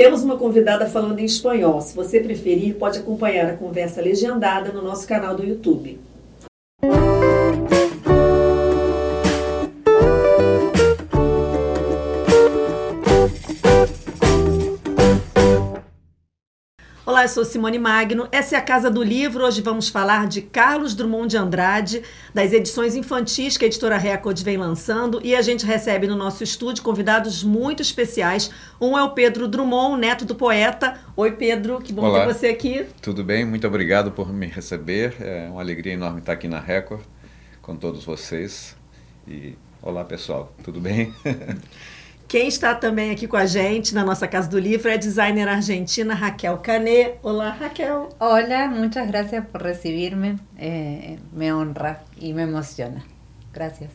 Temos uma convidada falando em espanhol. Se você preferir, pode acompanhar a conversa legendada no nosso canal do YouTube. Olá, eu sou Simone Magno. Essa é a Casa do Livro. Hoje vamos falar de Carlos Drummond de Andrade, das edições infantis que a editora Record vem lançando. E a gente recebe no nosso estúdio convidados muito especiais. Um é o Pedro Drummond, neto do poeta. Oi, Pedro, que bom Olá. ter você aqui. Tudo bem? Muito obrigado por me receber. É uma alegria enorme estar aqui na Record com todos vocês. E olá, pessoal. Tudo bem? Quem está também aqui com a gente na nossa Casa do Livro é a designer argentina Raquel Canet. Olá, Raquel. Hola, muchas gracias por recibirme. Eh, me honra y me emociona. Gracias.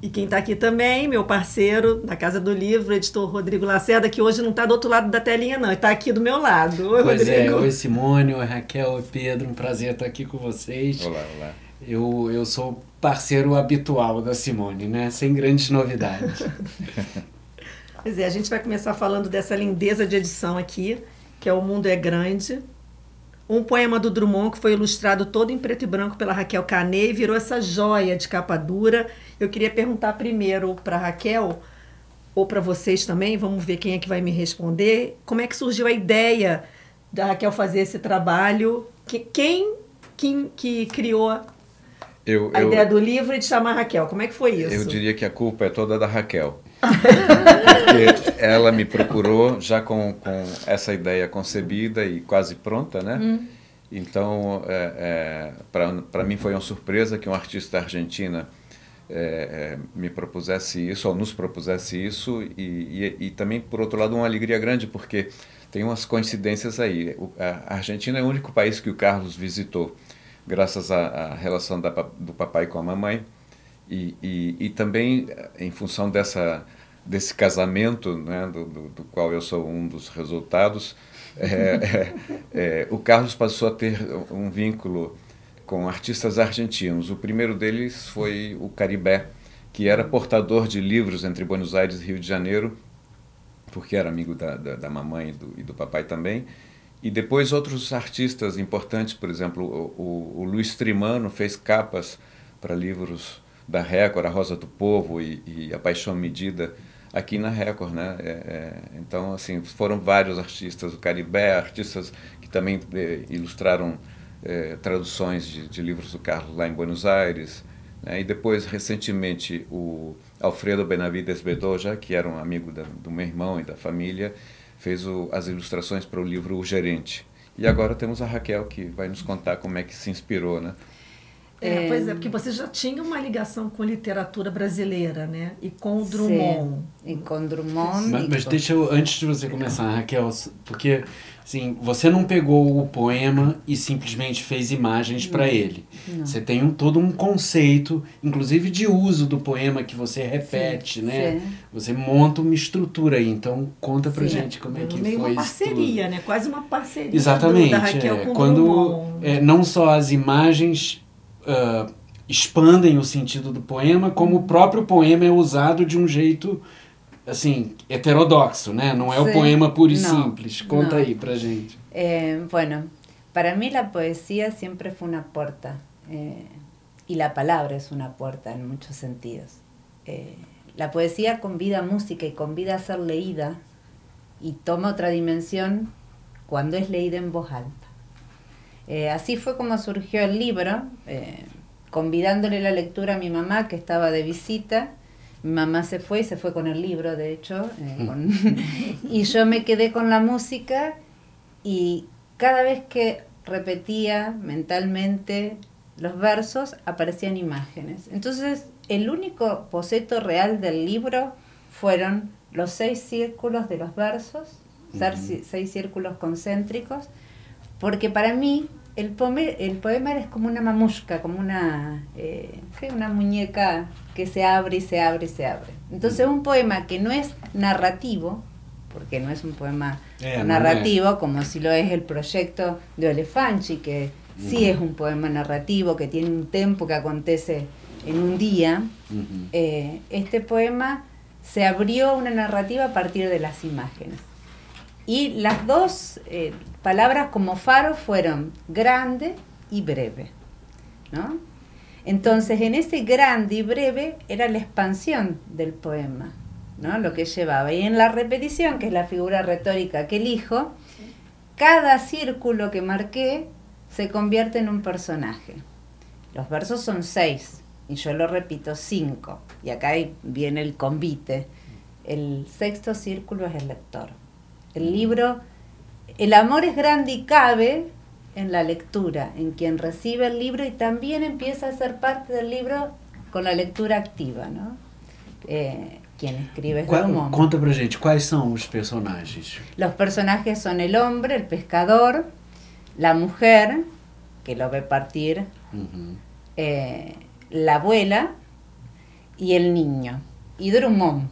E quem está aqui também, meu parceiro da Casa do Livro, o editor Rodrigo Lacerda, que hoje não está do outro lado da telinha, não, está aqui do meu lado. Oi, Pois é, Rodrigo. oi Simone, oi Raquel, oi Pedro, um prazer estar aqui com vocês. Olá, olá. Eu, eu sou parceiro habitual da Simone, né? Sem grandes novidades. Pois é, a gente vai começar falando dessa lindeza de edição aqui, que é O Mundo é Grande. Um poema do Drummond que foi ilustrado todo em preto e branco pela Raquel Canet e virou essa joia de capa dura. Eu queria perguntar primeiro para Raquel, ou para vocês também, vamos ver quem é que vai me responder, como é que surgiu a ideia da Raquel fazer esse trabalho? Que- Quem que, que criou a Eu, eu, ideia do livro e de chamar Raquel? Como é que foi isso? eu diria que a culpa é toda da Raquel. Porque ela me procurou já com, com essa ideia concebida e quase pronta, né? Então, é, para mim foi uma surpresa que um artista argentina é, é, me propusesse isso, ou nos propusesse isso, e, e, e também, por outro lado, uma alegria grande, porque tem umas coincidências aí. O- a Argentina é o único país que o Carlos visitou, graças à, à relação da do papai com a mamãe, e, e, e também em função dessa, desse casamento, né, do, do, do qual eu sou um dos resultados, é, é, é, o Carlos passou a ter um vínculo com artistas argentinos. O primeiro deles foi o Caribé, que era portador de livros entre Buenos Aires e Rio de Janeiro, porque era amigo da, da, da mamãe e do, e do papai também. E depois outros artistas importantes, por exemplo, o, o, o Luiz Trimano fez capas para livros da Record, A Rosa do Povo e, e A Paixão Medida, aqui na Record, né? É, é, então, assim, foram vários artistas, o Caribé, artistas que também eh, ilustraram eh, traduções de, de livros do Carlos lá em Buenos Aires, né? E depois, recentemente, o Alfredo Benavides Bedoja, que era um amigo da, do meu irmão e da família, fez o, as ilustrações para o livro O Gerente. E agora temos a Raquel, que vai nos contar como é que se inspirou, né? É, pois é, porque você já tinha uma ligação com literatura brasileira, né? E com o Drummond. Sí, y con Drummond. Mas, mas deixa eu, antes de você começar, Raquel, porque assim, você não pegou o poema e simplesmente fez imagens para ele. Não. Você tem um, todo um conceito, inclusive de uso do poema que você repete, né? sim. Você monta uma estrutura aí. Então conta pra Sim. gente como é que meio foi uma isso tudo. parceria, né? Quase uma parceria Exatamente. do- da Raquel é, com quando é, não só as imagens ah, expandem o sentido do poema, como o próprio poema é usado de um jeito assim heterodoxo, né? Não é o Sim. poema puro e Não, simples. Conta não. aí pra gente. Eh, bueno, para mí la poesía siempre fue una puerta eh, y la palabra es una puerta en muchos sentidos. Eh, la poesía convida a música y convida a ser leída y toma otra dimensión cuando es leída en voz alta. Eh, así fue como surgió el libro, eh, convidándole la lectura a mi mamá que estaba de visita. Mi mamá se fue y se fue con el libro, de hecho, eh, con- y yo me quedé con la música y cada vez que repetía mentalmente los versos aparecían imágenes. Entonces, el único boceto real del libro fueron los seis círculos de los versos, seis círculos concéntricos, porque para mí el, el poema es como una mamushka, como una, eh, una muñeca que se abre y se abre y se abre. Entonces un poema que no es narrativo, porque no es un poema Eh, narrativo, como si lo es el proyecto de Olefanchi, que sí es un poema narrativo, que tiene un tempo que acontece en un día. Eh, este poema se abrió una narrativa a partir de las imágenes. y las dos palabras como faro fueron grande y breve. ¿no? Entonces, en ese grande y breve era la expansión del poema, ¿no? lo que llevaba. Y en la repetición, que es la figura retórica que elijo, cada círculo que marqué se convierte en un personaje. Los versos son seis y yo lo repito cinco. Y acá viene el convite. El sexto círculo es el lector. El libro, el amor es grande y cabe en la lectura, en quien recibe el libro y también empieza a ser parte del libro con la lectura activa, ¿no? Eh, quien escribe es Qual, Drummond. conta pra gente, quais são os personagens? Los personajes son el hombre, el pescador, la mujer, que lo ve partir, eh, la abuela y el niño. Y Drummond,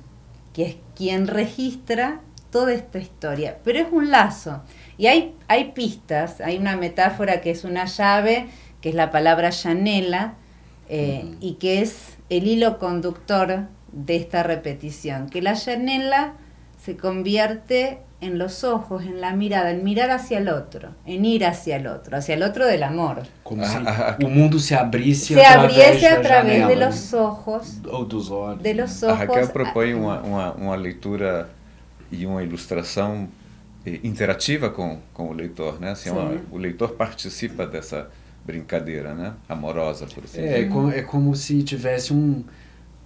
que es quien registra toda esta historia. Pero es un lazo. Y hay, hay pistas, hay una metáfora que es una llave, que es la palabra llanela, eh, y que es el hilo conductor de esta repetición. Que la llanela se convierte en los ojos, en la mirada, en mirar hacia el otro, en ir hacia el otro, hacia el otro del amor. Como Ah, se ah, o mundo se abrisse Se abriese a través de los ojos ou dos olhos. de los A ojos. Raquel propõe uma, uma, uma leitura e uma ilustração eh, interativa com, com o leitor, né? Assim, é uma- o leitor participa dessa brincadeira, né? Amorosa, por assim É, é, dizer. co- é como se tivesse um,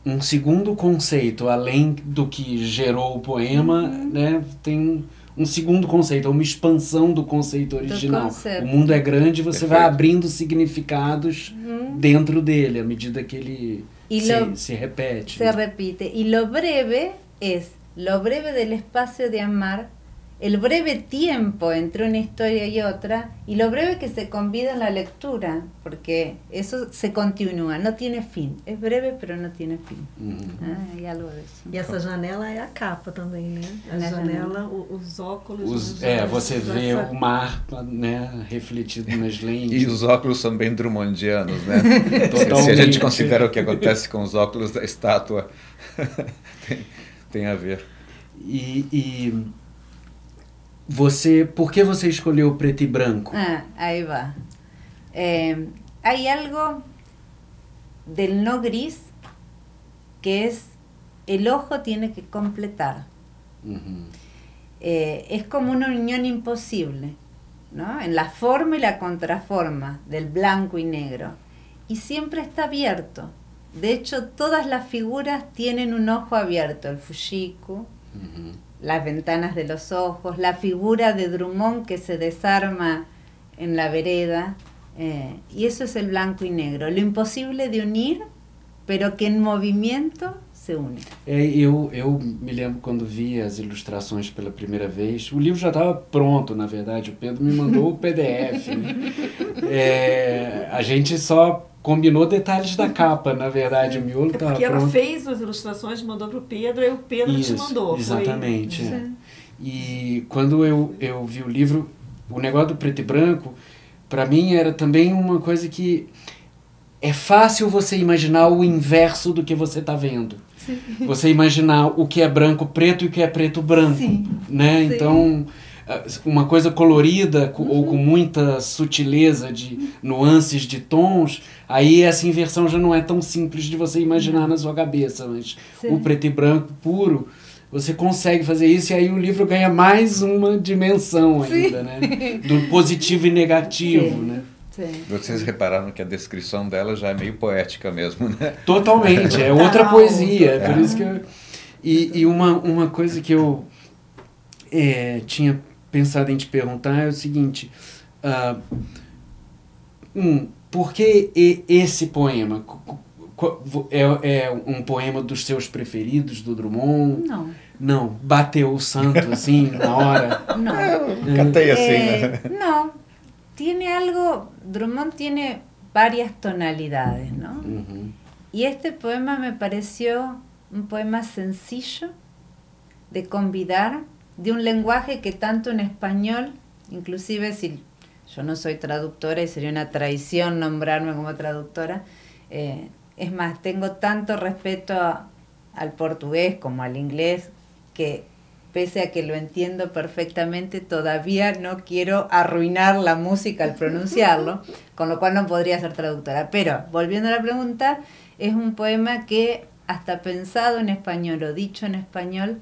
um segundo conceito, além do que gerou o poema, Uhum. né? Tem um, um segundo conceito, é uma expansão do conceito original. conceito. O mundo é grande, você vai Perfeito. abrindo significados Ujú. dentro dele, à medida que ele E se, lo- se repete. Se repite. Y lo breve es lo breve del espacio de amar, el breve tiempo entre una historia y otra, y lo breve que se convida en la lectura, porque eso se continúa, no tiene fin. Es breve, pero no tiene fin. Uhum. Ah, hay algo de eso. E essa janela é a capa também, né? A Na janela, o- os óculos. Os- é, você vê essa- o mar né, refletido nas lentes. E os óculos são bem drummondianos, né? Totalmente. se a gente considera o que acontece com os óculos da estátua, tem, a ver. E, e você, por que você escolheu preto e branco? Ah, ahí va. Eh, hay algo del no gris que es el ojo tiene que completar. Uhum. Eh, es como una unión imposible, ¿no? En la forma y la contraforma del blanco y negro. Y siempre está abierto. De hecho, todas las figuras tienen un ojo abierto. El Fushiku, las ventanas de los ojos, la figura de Drummond que se desarma en la vereda. eh, y eso es el blanco y negro. Lo imposible de unir, pero que en movimiento se une. É, eu, eu me lembro quando vi as ilustrações pela primeira vez. O livro já estava pronto, na verdade. O Pedro me mandou o PDF. né? É, a gente só combinou detalhes da capa, na verdade. O miolo É estava porque ela pronto. fez as ilustrações, mandou pro Pedro, aí o Pedro te Isso, mandou. Foi- Exatamente. é. E quando eu, eu vi o livro, o negócio do preto e branco, para mim era também uma coisa que é fácil você imaginar o inverso do que você está vendo. Você imaginar o que é branco preto e o que é preto branco, Sim, né? sim. Então, ah, uma coisa colorida co- ou com muita sutileza de nuances de tons, aí essa inversão já não é tão simples de você imaginar na sua cabeça, mas Sim. o preto e branco puro, você consegue fazer isso e aí o livro ganha mais uma dimensão ainda, né? Do positivo e negativo, Sim. né? Sí. Vocês repararam que a descrição dela já é meio poética mesmo, né? Totalmente, é outra poesia. É por total. isso que eu... E, e uma, uma coisa que eu é, tinha pensado em te perguntar é o seguinte: ah, um, por que e- esse poema? É, é um poema dos seus preferidos do Drummond? No, Não, bateu o santo assim na hora. no. Catei assim, né? no, tiene algo, Drummond tiene varias tonalidades, ¿no? Y este poema me pareció un poema sencillo de convidar, de un lenguaje que tanto en español, inclusive si yo no soy traductora y sería una traición nombrarme como traductora, eh, es más, tengo tanto respeto a- al portugués como al inglés que pese a que lo entiendo perfectamente, todavía no quiero arruinar la música al pronunciarlo, con lo cual no podría ser traductora. Pero, volviendo a la pregunta, es un poema que hasta pensado en español o dicho en español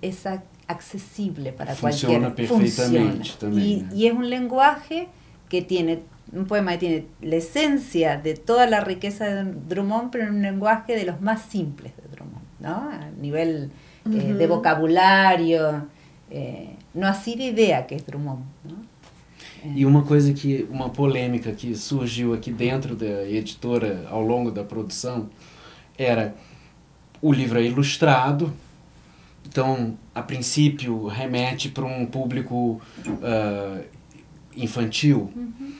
es accesible para funciona Perfectamente Y, y es un lenguaje que tiene un poema que tiene la esencia de toda la riqueza de Drummond, pero en un lenguaje de los más simples de Drummond, ¿no? A nivel eh, de vocabulario, eh, no así de ideia que é Drummond. Não? E uma coisa que, uma polêmica que surgiu aqui dentro da editora ao longo da produção era o livro é ilustrado, então a princípio remete para um público uh, infantil. Uhum.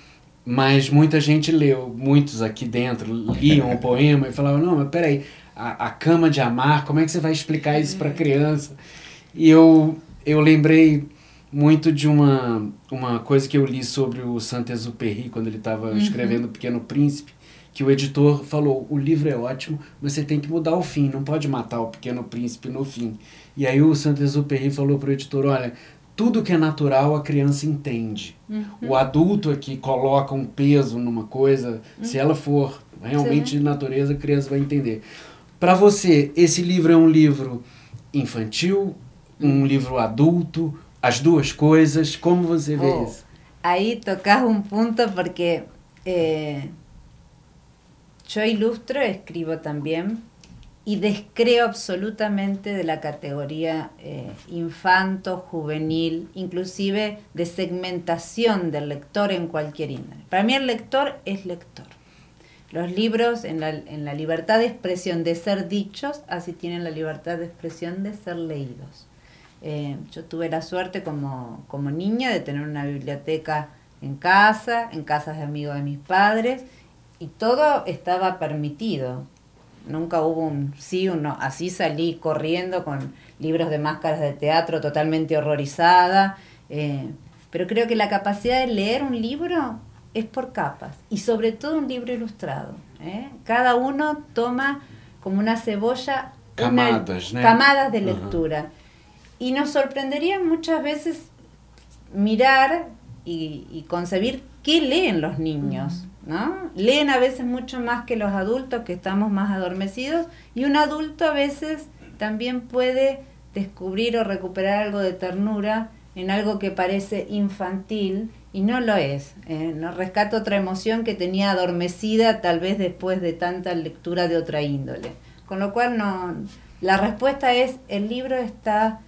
Mas muita gente leu, muitos aqui dentro liam o poema e falavam: não, mas peraí, a, a cama de amar, como é que você vai explicar isso para criança? E eu, eu lembrei muito de uma, uma coisa que eu li sobre o Saint-Exupéry quando ele estava uhum. escrevendo O Pequeno Príncipe, que o editor falou: o livro é ótimo, mas você tem que mudar o fim, não pode matar o Pequeno Príncipe no fim. E aí o Saint-Exupéry falou para o editor: olha, tudo que é natural a criança entende. Uhum. O adulto é que coloca um peso numa coisa, uhum. se ela for realmente Sim. de natureza, a criança vai entender. Para você, esse livro é um livro infantil, um livro adulto, as duas coisas? Como você vê oh, isso? Aí tocas um ponto porque eh, eu ilustro, escribo também y descreo absolutamente de la categoría eh, infanto, juvenil, inclusive de segmentación del lector en cualquier índole. Para mí el lector es lector. Los libros en la, en la libertad de expresión de ser dichos, así tienen la libertad de expresión de ser leídos. Eh, yo tuve la suerte como, como niña de tener una biblioteca en casa, en casas de amigos de mis padres, y todo estaba permitido nunca hubo un sí, un no. Así salí corriendo con libros de máscaras de teatro totalmente horrorizada. Eh, pero creo que la capacidad de leer un libro es por capas y sobre todo un libro ilustrado. ¿eh? Cada uno toma como una cebolla camadas, camadas de lectura. Y nos sorprendería muchas veces mirar y, y concebir qué leen los niños. ¿no? Leen a veces mucho más que los adultos que estamos más adormecidos y un adulto a veces también puede descubrir o recuperar algo de ternura en algo que parece infantil y no lo es. ¿eh? No rescata otra emoción que tenía adormecida tal vez después de tanta lectura de otra índole. Con lo cual no, la respuesta es el libro está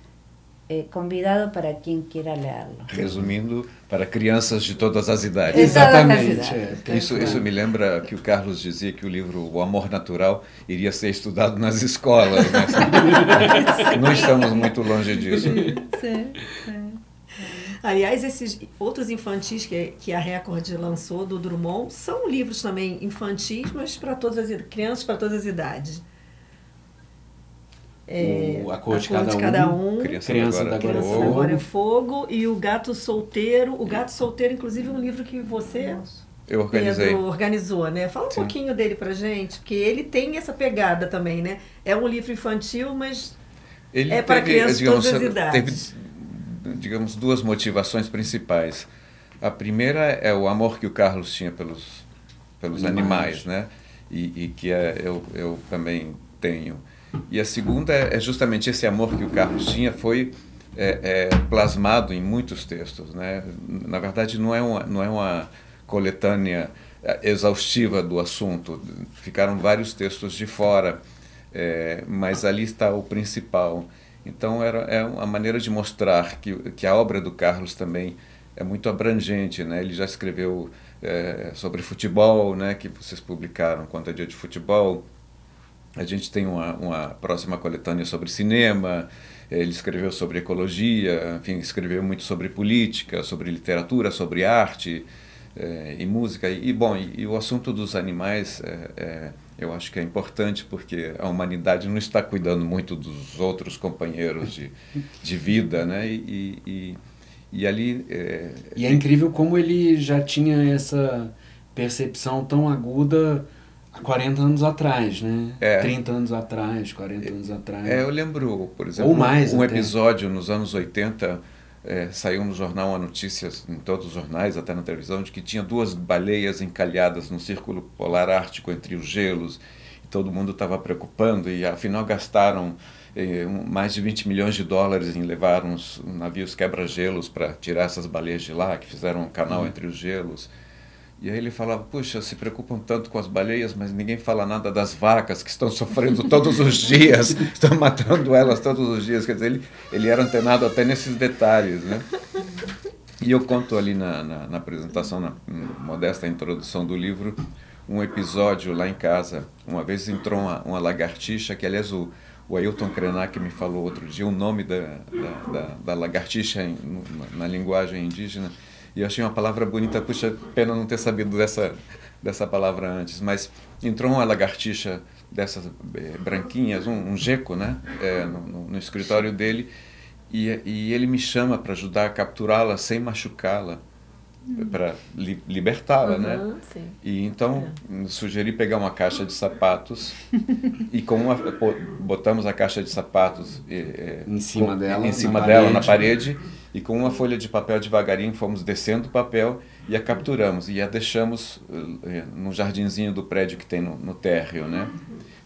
eh, convidado para quem queira lê-lo. Resumindo, para crianças de todas as idades. Exatamente. É, isso, isso me lembra que o Carlos dizia que o livro O Amor Natural iria ser estudado nas escolas. Né? Não estamos muito longe disso. Sim, sim. Aliás, esses outros infantis que, que a Record lançou do Drummond são livros também infantis, mas para todas as crianças para todas as idades. É, o, a cor, a de, cor cada de, cada um, um criança, criança da agora, criança agora é fogo e o gato solteiro. O gato solteiro inclusive um livro que você eu organizei. Pedro, organizou né? Fala um Sim. pouquinho dele pra gente porque ele tem essa pegada também né? É um livro infantil mas ele é para crianças de todas as idades. teve, digamos duas motivações principais a primeira é o amor que o Carlos tinha pelos pelos animais, animais né e, e que é, eu, eu também tenho e a segunda é, é justamente esse amor que o Carlos tinha foi é, é, plasmado em muitos textos. Né? Na verdade, não é uma, não é uma coletânea é, exaustiva do assunto, ficaram vários textos de fora, é, mas ali está o principal. Então, era, é uma maneira de mostrar que, que a obra do Carlos também é muito abrangente. Né? Ele já escreveu é, sobre futebol, né, que vocês publicaram, Quanto é Dia de Futebol, a gente tem uma, uma próxima coletânea sobre cinema, ele escreveu sobre ecologia, enfim, escreveu muito sobre política, sobre literatura, sobre arte é, e música. E, bom, e, e, o assunto dos animais, é, é, eu acho que é importante porque a humanidade não está cuidando muito dos outros companheiros de, de vida, né? E, e, e ali... e é incrível como ele já tinha essa percepção tão aguda Há 40 anos atrás, né? É. 30 anos atrás, 40 anos atrás. É, eu lembro, por exemplo, Ou mais um até. episódio nos anos 80, é, saiu no jornal uma notícia, em todos os jornais, até na televisão, de que tinha duas baleias encalhadas no círculo polar ártico entre os gelos. E todo mundo estava preocupando e, afinal, gastaram eh, um- mais de 20 milhões de dólares em levar uns navios quebra-gelos para tirar essas baleias de lá, que fizeram um canal entre os gelos. E aí ele falava, puxa, se preocupam tanto com as baleias, mas ninguém fala nada das vacas que estão sofrendo todos os dias, estão matando elas todos os dias. Quer dizer, ele, ele era antenado até nesses detalhes, né? E eu conto ali na, na, na apresentação, na modesta introdução do livro, um episódio lá em casa. Uma vez entrou uma, uma lagartixa, que aliás o, o Ailton Krenak me falou outro dia o nome da, da, da, da lagartixa em- na, na linguagem indígena. E eu achei uma palavra bonita, puxa, pena não ter sabido dessa, dessa palavra antes. Mas entrou uma lagartixa dessas eh, branquinhas, um, um geco, né, no, no- no escritório dele, e, e ele me chama para ajudar a capturá-la sem machucá-la, para li, libertá-la, né? Aham, sim. E então sugeri pegar uma caixa de sapatos e com uma, botamos a caixa de sapatos eh, Em cima com- dela, em cima na dela na parede. parede e com uma folha de papel devagarinho fomos descendo o papel e a capturamos e a deixamos eh, no jardinzinho do prédio que tem no, no térreo, né?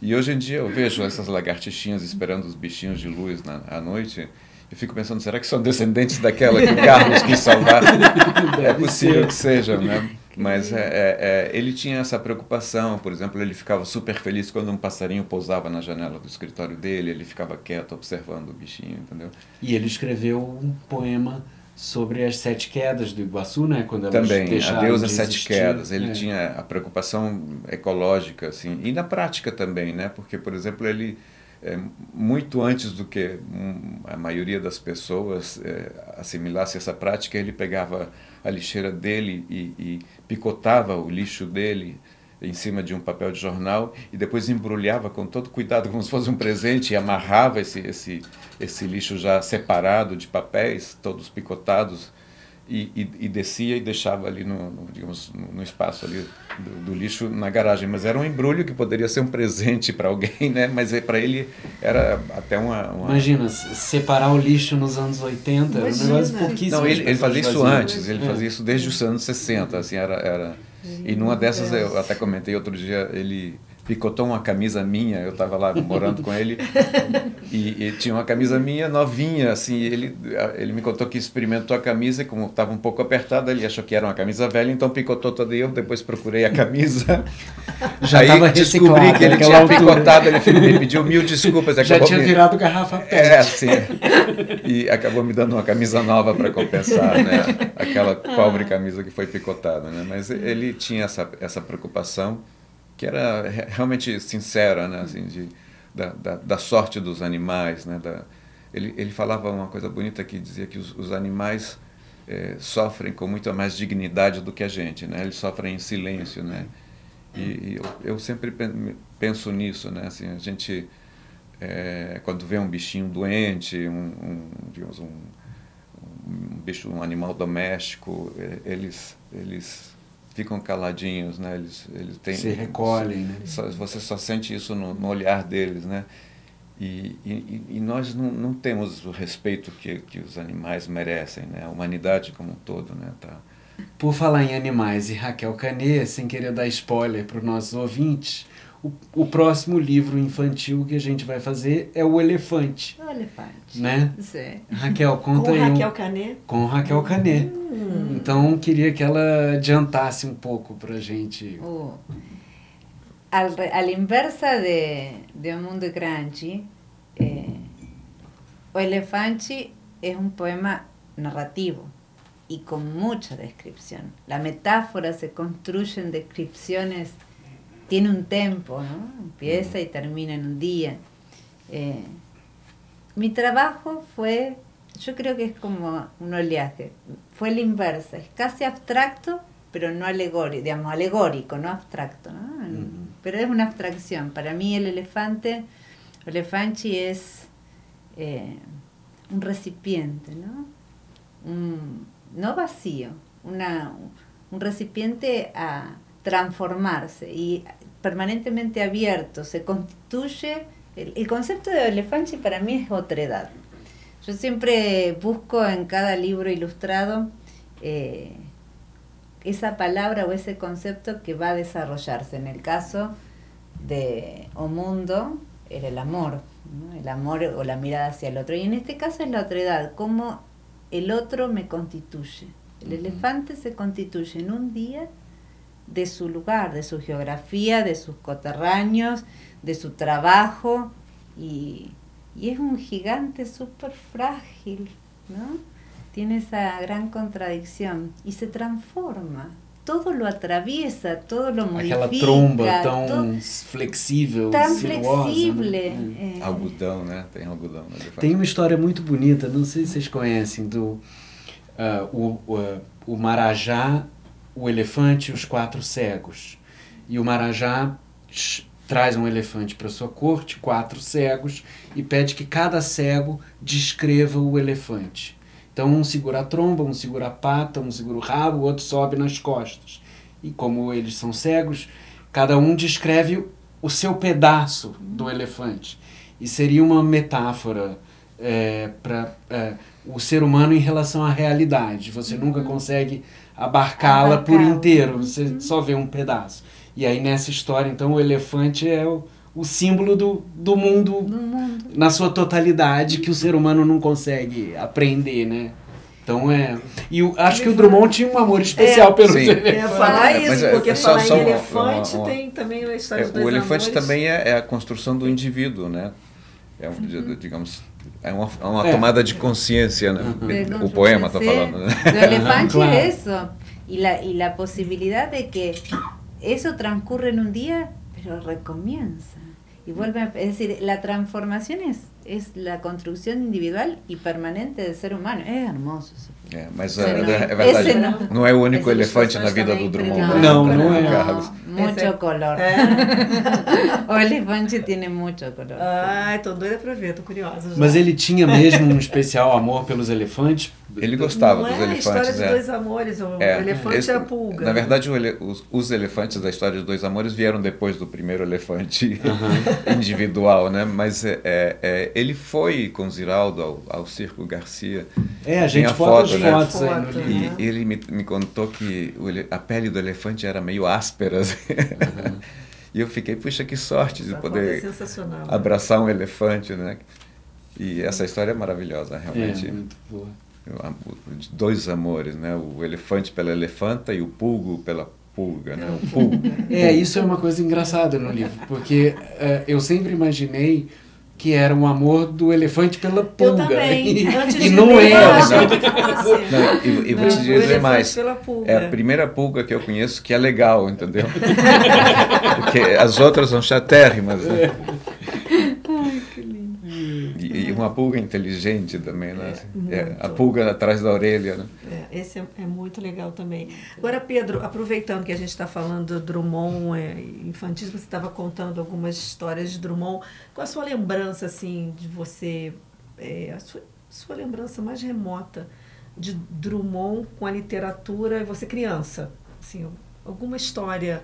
E hoje em dia eu vejo essas lagartixinhas esperando os bichinhos de luz na, à noite. Eu fico pensando, será que são descendentes daquela que o Carlos quis salvar? é possível que sejam, né? Mas é, é, é, ele tinha essa preocupação, por exemplo, ele ficava super feliz quando um passarinho pousava na janela do escritório dele, ele ficava quieto observando o bichinho, entendeu? E ele escreveu um poema sobre as sete quedas do Iguaçu, né? Quando Também, a deixaram deusa de sete existir. quedas. Ele É. tinha a preocupação ecológica, assim, e na prática também, né? Porque, por exemplo, ele é, muito antes do que hum, a maioria das pessoas é, assimilasse essa prática, ele pegava a lixeira dele e, e picotava o lixo dele em cima de um papel de jornal e depois embrulhava com todo cuidado como se fosse um presente e amarrava esse esse esse lixo já separado de papéis todos picotados e, e, e descia e deixava ali no, no, digamos no, espaço ali do, do lixo na garagem mas era um embrulho que poderia ser um presente para alguém né mas para ele era até uma, uma... Imagina, se- separar o lixo nos anos 80 era um Imagina. negócio pouquíssimo. Não, ele, ele fazia isso antes, ele É. fazia isso desde os anos 60, assim, era, era... E numa dessas, eu até comentei outro dia, ele picotou uma camisa minha, eu estava lá morando com ele, e, e tinha uma camisa minha novinha, assim, ele, ele me contou que experimentou a camisa, e como estava um pouco apertada, ele achou que era uma camisa velha, então picotou toda eu depois procurei a camisa, Já aí descobri que ele tinha altura. picotado, ele me pediu mil desculpas, Já tinha me- virado garrafa pet. é, sim. E acabou me dando uma camisa nova para compensar, né? Aquela pobre camisa que foi picotada, né? Mas ele tinha essa, essa preocupação que era re- realmente sincera, né? Assim, de, da, da, da sorte dos animais, né? Da, ele, ele falava uma coisa bonita que dizia que os, os animais eh, sofrem com muito mais dignidade do que a gente, né? Eles sofrem em silêncio, né? E, e eu, eu sempre pen- penso nisso, né? Assim, a gente é, quando vê um bichinho doente, um, um, digamos, um, um bicho, um animal doméstico, é, eles, eles ficam caladinhos, né? Eles, eles têm, Se recolhem, né? só- você só sente isso no, no olhar deles, né? E, e, e nós não, não temos o respeito que, que os animais merecem, né? A humanidade como um todo, né? Tá, Por falar em animais e Raquel Canet, sem querer dar spoiler para os nossos ouvintes, o, o próximo livro infantil que a gente vai fazer é O Elefante, O elefante. né? Sí. Raquel, conta Com aí. um- Raquel Canet. com Raquel Canet. Então, queria que ela adiantasse um pouco pra gente. Uh, al, re- a la inversa de, de Un Mundo Crunchy, eh, O Elefante es un poema narrativo y con mucha descripción. La metáfora se construye en descripciones, tiene un tempo, ¿no? Empieza y termina en un día. Eh, mi trabajo fue, yo creo que es como un oleaje, fue la inversa, es casi abstracto, pero no alegórico, digamos, alegórico, no abstracto, ¿no? Pero es una abstracción. Para mí el elefante, elefanchi es eh, un recipiente, ¿no? Un- no vacío, una, un recipiente a transformarse y permanentemente abierto, se constituye, el, concepto de elefante para mí es otredad. Yo siempre busco en cada libro ilustrado eh, esa palabra o ese concepto que va a desarrollarse. En el caso de O Mundo, era el amor, el amor o la mirada hacia el otro. Y en este caso es la otredad, cómo el otro me constituye. El elefante se constituye en un día de su lugar, de su geografía, de sus coterráneos, de su trabajo y, es un gigante súper frágil, ¿no? Tiene esa gran contradicción y se transforma. Todo lo atraviesa, todo lo modifica. Aquela tromba tão flexível, tão flexível. É. Algodão, né? Tem algodão. Tem uma história muito bonita, não sei se vocês conhecem, do uh, o, o, o Marajá o elefante e os quatro cegos. E o Marajá traz um elefante para sua corte, quatro cegos, e pede que cada cego descreva o elefante. Então um segura a tromba, um segura a pata, um segura o rabo, o outro sobe nas costas. E como eles são cegos, cada um descreve o seu pedaço do elefante. E seria uma metáfora é, para é, o ser humano em relação à realidade. Você nunca uhum. consegue abarcá-la por inteiro, você uhum. só vê um pedaço. E aí nessa história, então, o elefante é o, o símbolo do, do, mundo, do mundo na sua totalidade que o ser humano não consegue aprender, né? Então é. E eu, acho que o Drummond tinha um amor especial é, pelo sim. elefante. É falar isso, Mas, é, porque é, falar só, em elefante uma, uma, tem também a história é, dos O elefante amores. também é, é, a construção do indivíduo, né? É, uhum. digamos, é uma, é uma tomada de consciência, né? Uhum. O poema está falando, né? O elefante claro. é isso. E a, e a possibilidade de que isso transcurre em um dia, mas recomienza. Y vuelve, a, es decir, la transformación es, es la construcción individual y permanente del ser humano. Es hermoso eso. É, mas é, é verdade, não, não, é o único elefante na vida do Drummond. Não, não, não é. Carlos. Mucho color. É. o elefante tem muito color. Ah, tô doida pra ver, tô curiosa. Já. Mas ele tinha mesmo um especial amor pelos elefantes? Ele gostava não dos é elefantes. A história de é. dois amores, o é, elefante esse, é a pulga. Na verdade, ele, os, os, elefantes da história de dois amores vieram depois do primeiro elefante individual, né? Mas é, é, ele foi com Ziraldo ao, ao Circo Garcia. É, a gente foto, né? fotos aí no livro. E ele me, me contou que o, a pele do elefante era meio áspera. Assim. Uhum. e eu fiquei, puxa, que sorte de poder é né? abraçar um elefante, né? E essa história é maravilhosa, realmente. É, muito boa. Dois amores, né? O elefante pela elefanta e o pulgo pela pulga, né? O pulgo. É, isso é uma coisa engraçada no livro, porque uh, eu sempre imaginei que era um amor do elefante pela pulga. Eu também. E, Antes e não é. Não, não, e, e vou te dizer mais. É a primeira pulga que eu conheço que é legal, entendeu? Porque as outras são chatérrimas. Né? Ai, que lindo. E, e, uma pulga inteligente também, né? É, é, a pulga atrás da orelha, né? É, esse é, é, muito legal também. Agora, Pedro, aproveitando que a gente está falando do Drummond é, infantis, você estava contando algumas histórias de Drummond. Qual a sua lembrança, assim, de você, é, a sua, sua lembrança mais remota de Drummond com a literatura e você criança? Assim, alguma história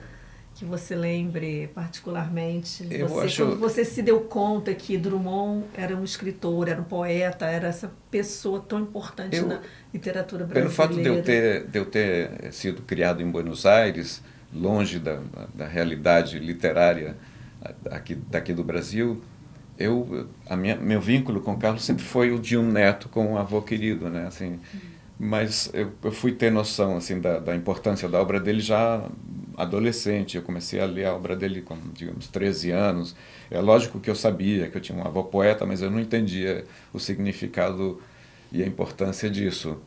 que você lembre particularmente? Eu você, acho... Quando você se deu conta que Drummond era um escritor, era um poeta, era essa pessoa tão importante eu, na literatura brasileira. Pelo fato de eu ter, de eu ter sido criado em Buenos Aires, longe da, da realidade literária aqui, daqui do Brasil, eu, a minha, meu vínculo com Carlos sempre foi o de um neto com um avô querido, né? Assim, mas eu, eu fui ter noção assim da, da importância da obra dele já adolescente. Eu comecei a ler a obra dele com, digamos, 13 anos. É lógico que eu sabia que eu tinha um avô poeta, mas eu não entendia o significado e a importância disso.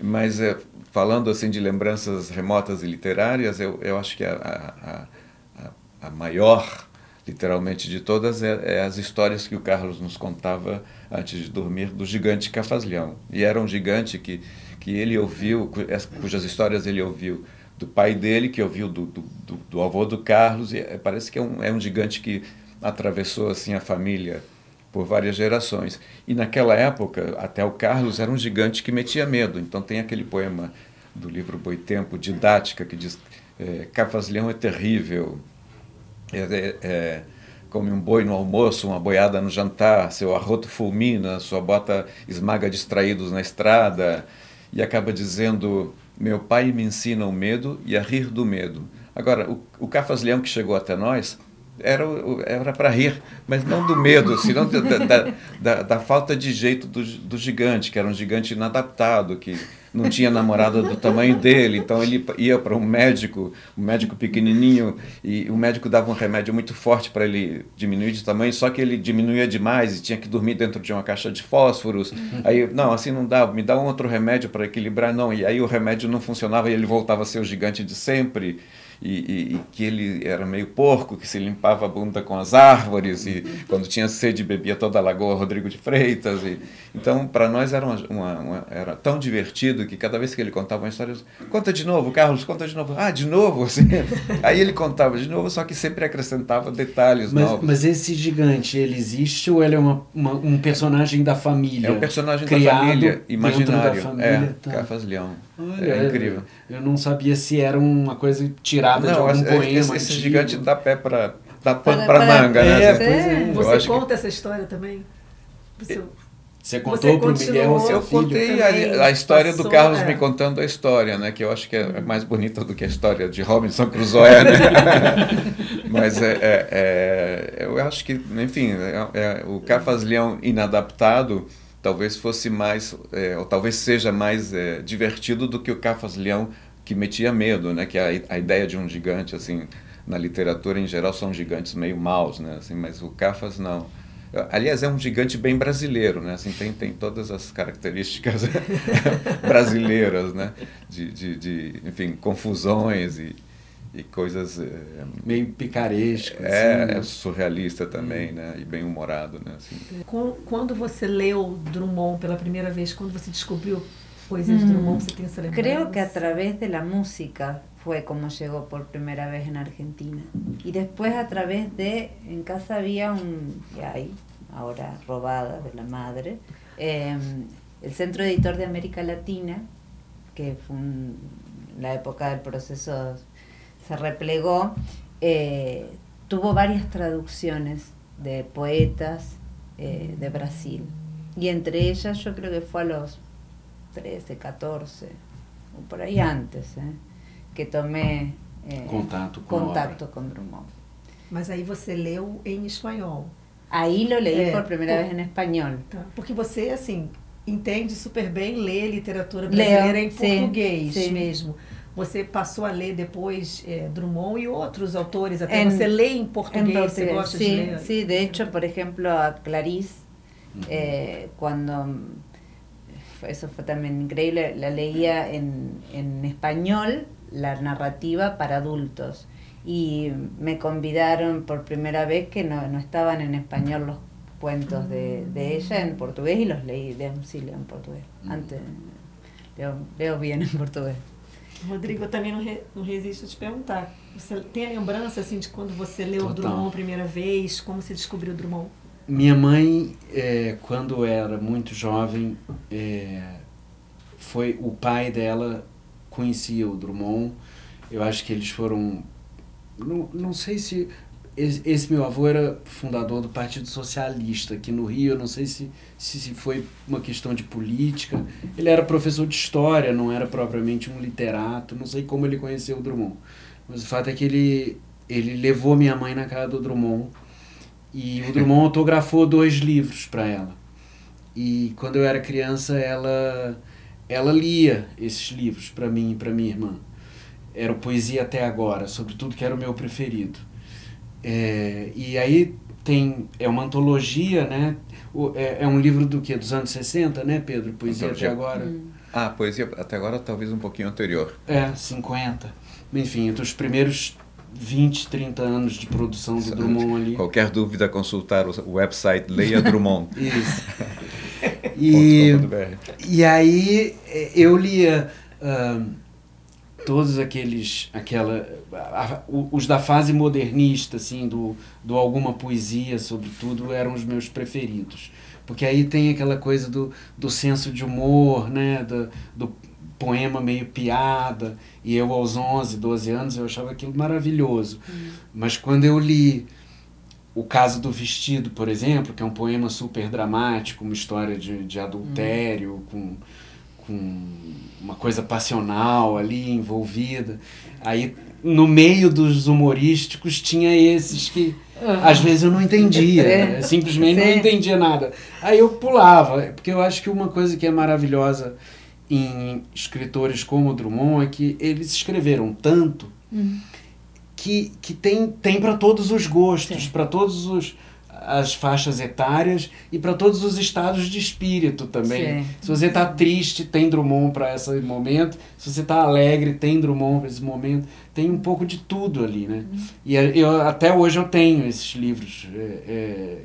Mas é, falando assim de lembranças remotas e literárias, eu, eu acho que a, a, a, a maior, literalmente, de todas é, é, as histórias que o Carlos nos contava antes de dormir do gigante Cafazleão. E era um gigante que, que ele ouviu, cujas histórias ele ouviu do pai dele, que ouviu do, do, do, do avô do Carlos, e é, parece que é um, é um gigante que atravessou assim a família por várias gerações. E naquela época, até o Carlos era um gigante que metia medo. Então tem aquele poema do livro Boitempo, Didática, que diz é, é terrível, é, é, é, come um boi no almoço, uma boiada no jantar, seu arroto fulmina, sua bota esmaga distraídos na estrada, e acaba dizendo: Meu pai me ensina o medo e a rir do medo. Agora, o, o Cafaz-Leão que chegou até nós era para rir, mas não do medo, senão da, da, da, da falta de jeito do, do gigante, que era um gigante inadaptado, que não tinha namorada do tamanho dele, então ele ia para um médico, um médico pequenininho, e o médico dava um remédio muito forte para ele diminuir de tamanho, só que ele diminuía demais e tinha que dormir dentro de uma caixa de fósforos. Aí, não, assim não dá, me dá um outro remédio para equilibrar, não. E aí o remédio não funcionava e ele voltava a ser o gigante de sempre e, e, e, que ele era meio porco, que se limpava a bunda com as árvores e quando tinha sede bebia toda a lagoa Rodrigo de Freitas. E, então, para nós era, uma, uma, uma, era tão divertido que cada vez que ele contava uma história, conta de novo, Carlos, conta de novo. Ah, de novo? Assim. Aí ele contava de novo, só que sempre acrescentava detalhes mas, novos. Mas esse gigante, ele existe ou ele é uma, um personagem da família? É um personagem da família, imaginário. Da família, é, tá. Leão. Olha, é incrível. Eu não sabia se era uma coisa tirada não, de algum poema. Esse, esse gigante dá pé para dá pano para manga, né? É, é. Você conta que... essa história também? Você, você contou para o Miguel, seu Eu contei a, a, história passou, do Carlos é. me contando a história, né? Que eu acho que é mais bonita do que a história de Robinson Crusoe, né? Mas é, é, é, eu acho que, enfim, é, é o Cafaz Leão inadaptado talvez fosse mais, é, ou talvez seja mais é, divertido do que o Cafas Leão que metia medo, né? Que a, a ideia de um gigante, assim, na literatura em geral são gigantes meio maus, né? Assim, mas o Cafas não. Aliás, é um gigante bem brasileiro, né? Assim, tem, tem todas as características brasileiras, né? De, de, de, enfim, confusões e, e coisas é, meio picarescas é, assim, né? é surrealista também né e bem humorado né assim. quando você leu Drummond pela primeira vez quando você descobriu essa lembrança creo que a través de la música fue como llegó por primera vez en Argentina. Y después a través de en casa había un y hay ahora robada de la madre eh, el Centro Editor de América Latina que fue un, la época del proceso se replegó, eh, tuvo varias traducciones de poetas eh, de Brasil. Y entre ellas yo creo que fue a los 13, 14, o por ahí antes, eh, que tomé contato com, contato com Drummond. Mas aí você leu em espanhol. Aí lo leí é, por primeira por, vez em espanhol. Tá, porque você, assim, entende super bem ler literatura brasileira Leo, em português sim, sim. mesmo. Você passou a ler depois eh, Drummond y otros autores, até en, você lê em português, você gosta sí, de ler? Sí, de hecho, por ejemplo, a Clarice, eh, cuando, eso fue también increíble, la leía en, en español, la narrativa para adultos. Y me convidaron por primera vez que no, no estaban en español los cuentos de, de, ella en portugués y los leí, de, sí, leo en portugués. Antes, leo, leo bien en portugués. Rodrigo, eu também não, re, não resisto a te perguntar. Você tem a lembrança assim, de quando você leu Total. Drummond a primeira vez? Como você descobriu Drummond? Minha mãe, é, quando era muito jovem, é, foi o pai dela conhecia o Drummond. Eu acho que eles foram. Não, não sei se esse meu avô era fundador do Partido Socialista aqui no Rio. Eu não sei se, se, se, foi uma questão de política. Ele era professor de história, não era propriamente um literato. Não sei como ele conheceu o Drummond. Mas o fato é que ele, ele levou minha mãe na casa do Drummond. E o Drummond autografou dois livros para ela. E quando eu era criança, ela, ela lia esses livros para mim e para minha irmã. Era o Poesia Até Agora, sobretudo que era o meu preferido. É, e aí tem é uma antologia, né? O, é, é, um livro do que dos anos 60, né, Pedro? Poesia até agora. Hum. Ah, poesia até agora talvez um pouquinho anterior. É, 50. Enfim, entre os primeiros 20, 30 anos de produção do Drummond ali. Qualquer dúvida, consultar o website Leia Drummond. Isso. e, e aí é, eu lia uh, todos aqueles aquela a, os da fase modernista assim do, do alguma poesia sobretudo eram os meus preferidos porque aí tem aquela coisa do, do senso de humor né do, do poema meio piada, e eu aos 11, 12 anos eu achava aquilo maravilhoso. Hum. Mas quando eu li o caso do vestido, por exemplo, que é um poema super dramático, uma história de, de adultério, hum. com, com uma coisa passional ali envolvida. Aí, no meio dos humorísticos, tinha esses que uhum. às vezes eu não entendia, é. simplesmente Sim. não entendia nada. Aí eu pulava, porque eu acho que uma coisa que é maravilhosa em escritores como Drummond é que eles escreveram tanto. Uhum que, que tem, tem para todos os gostos, para todos os as faixas etárias e para todos os estados de espírito também. Sim. Se você está triste, tem Drummond para esse momento. Se você está alegre, tem Drummond para esse momento. Tem um pouco de tudo ali, né? Uhum. E eu, até hoje eu tenho esses livros. É, é,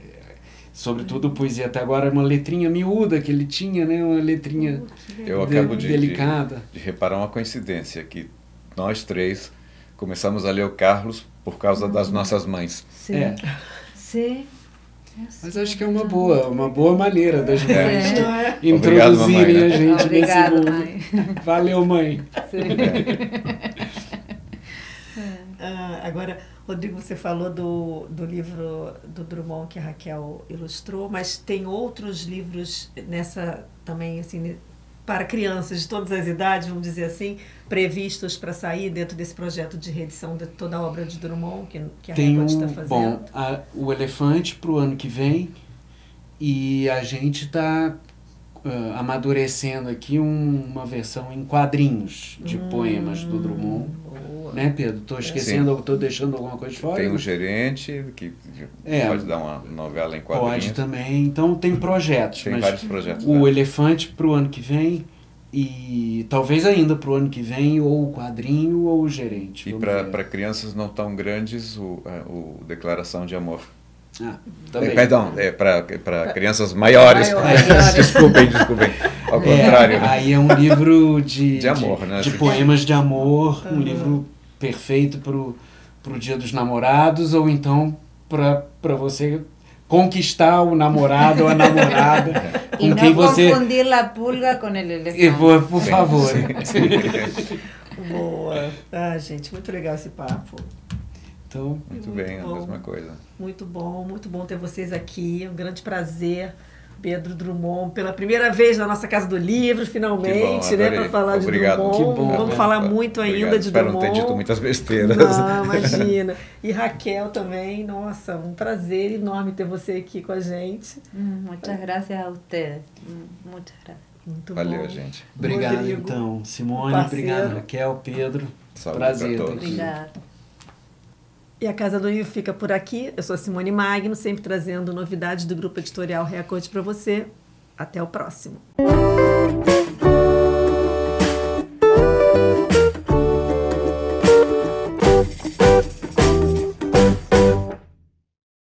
sobretudo poesia até agora é uma letrinha miúda que ele tinha, né? Uma letrinha eu de, acabo de, delicada. De, de reparar uma coincidência que nós três começamos a ler o Carlos por causa das uhum. nossas mães. Sim. É. Sim. Mas acho que é uma boa, uma boa maneira das mães é. introduzirem Obrigado, a gente Obrigado, nesse mundo. Mãe. Valeu, mãe. Ah, agora, Rodrigo, você falou do, do livro do Drummond que a Raquel ilustrou, mas tem outros livros nessa também assim para crianças de todas as idades, vamos dizer assim, previstos para sair dentro desse projeto de reedição de toda a obra de Drummond que, que a Tem Record está fazendo? Bom, a, o Elefante para o ano que vem e a gente está uh, amadurecendo aqui um, uma versão em quadrinhos de hum, poemas do Drummond. Boa. Né, Pedro? Estou esquecendo, estou deixando alguma coisa de fora? Tem o um gerente que é, pode dar uma novela em quadrinhos. Pode também. Então tem projetos. Tem vários projetos. O né? Elefante para o ano que vem e talvez ainda para o ano que vem ou o quadrinho ou o gerente. E para crianças não tão grandes, o, é, o Declaração de Amor. Ah, também. É, perdão, é para crianças maiores. maiores. desculpem, desculpem. Ao contrário. É, aí é um livro de, de amor, de, né? De poemas de amor, um livro perfeito para o Dia dos Namorados, ou então para você conquistar o namorado ou a namorada com e quem você... confundir a pulga com o elefante. Por, por favor. Boa. Ah, gente, muito legal esse papo. Então, muito, muito bem, bom. a mesma coisa. Muito bom, muito bom ter vocês aqui. Um grande prazer. Pedro Drummond, pela primeira vez na nossa Casa do Livro, finalmente, bom, né, para falar Obrigado. de Drummond. Que bom. Vamos falar muito Obrigado. ainda de Espero Drummond. não ter dito muitas besteiras. Não, imagina. E Raquel também, nossa, um prazer enorme ter você aqui com a gente. Hum, muitas graças a você. Hum, muitas graças. Muito Valeu, bom. gente. Obrigado, Rodrigo, então. Simone, obrigado, Raquel, Pedro. Saúde prazer. Obrigado. E a Casa do Livro fica por aqui. Eu sou Simone Magno, sempre trazendo novidades do grupo editorial Reacorde para você. Até o próximo.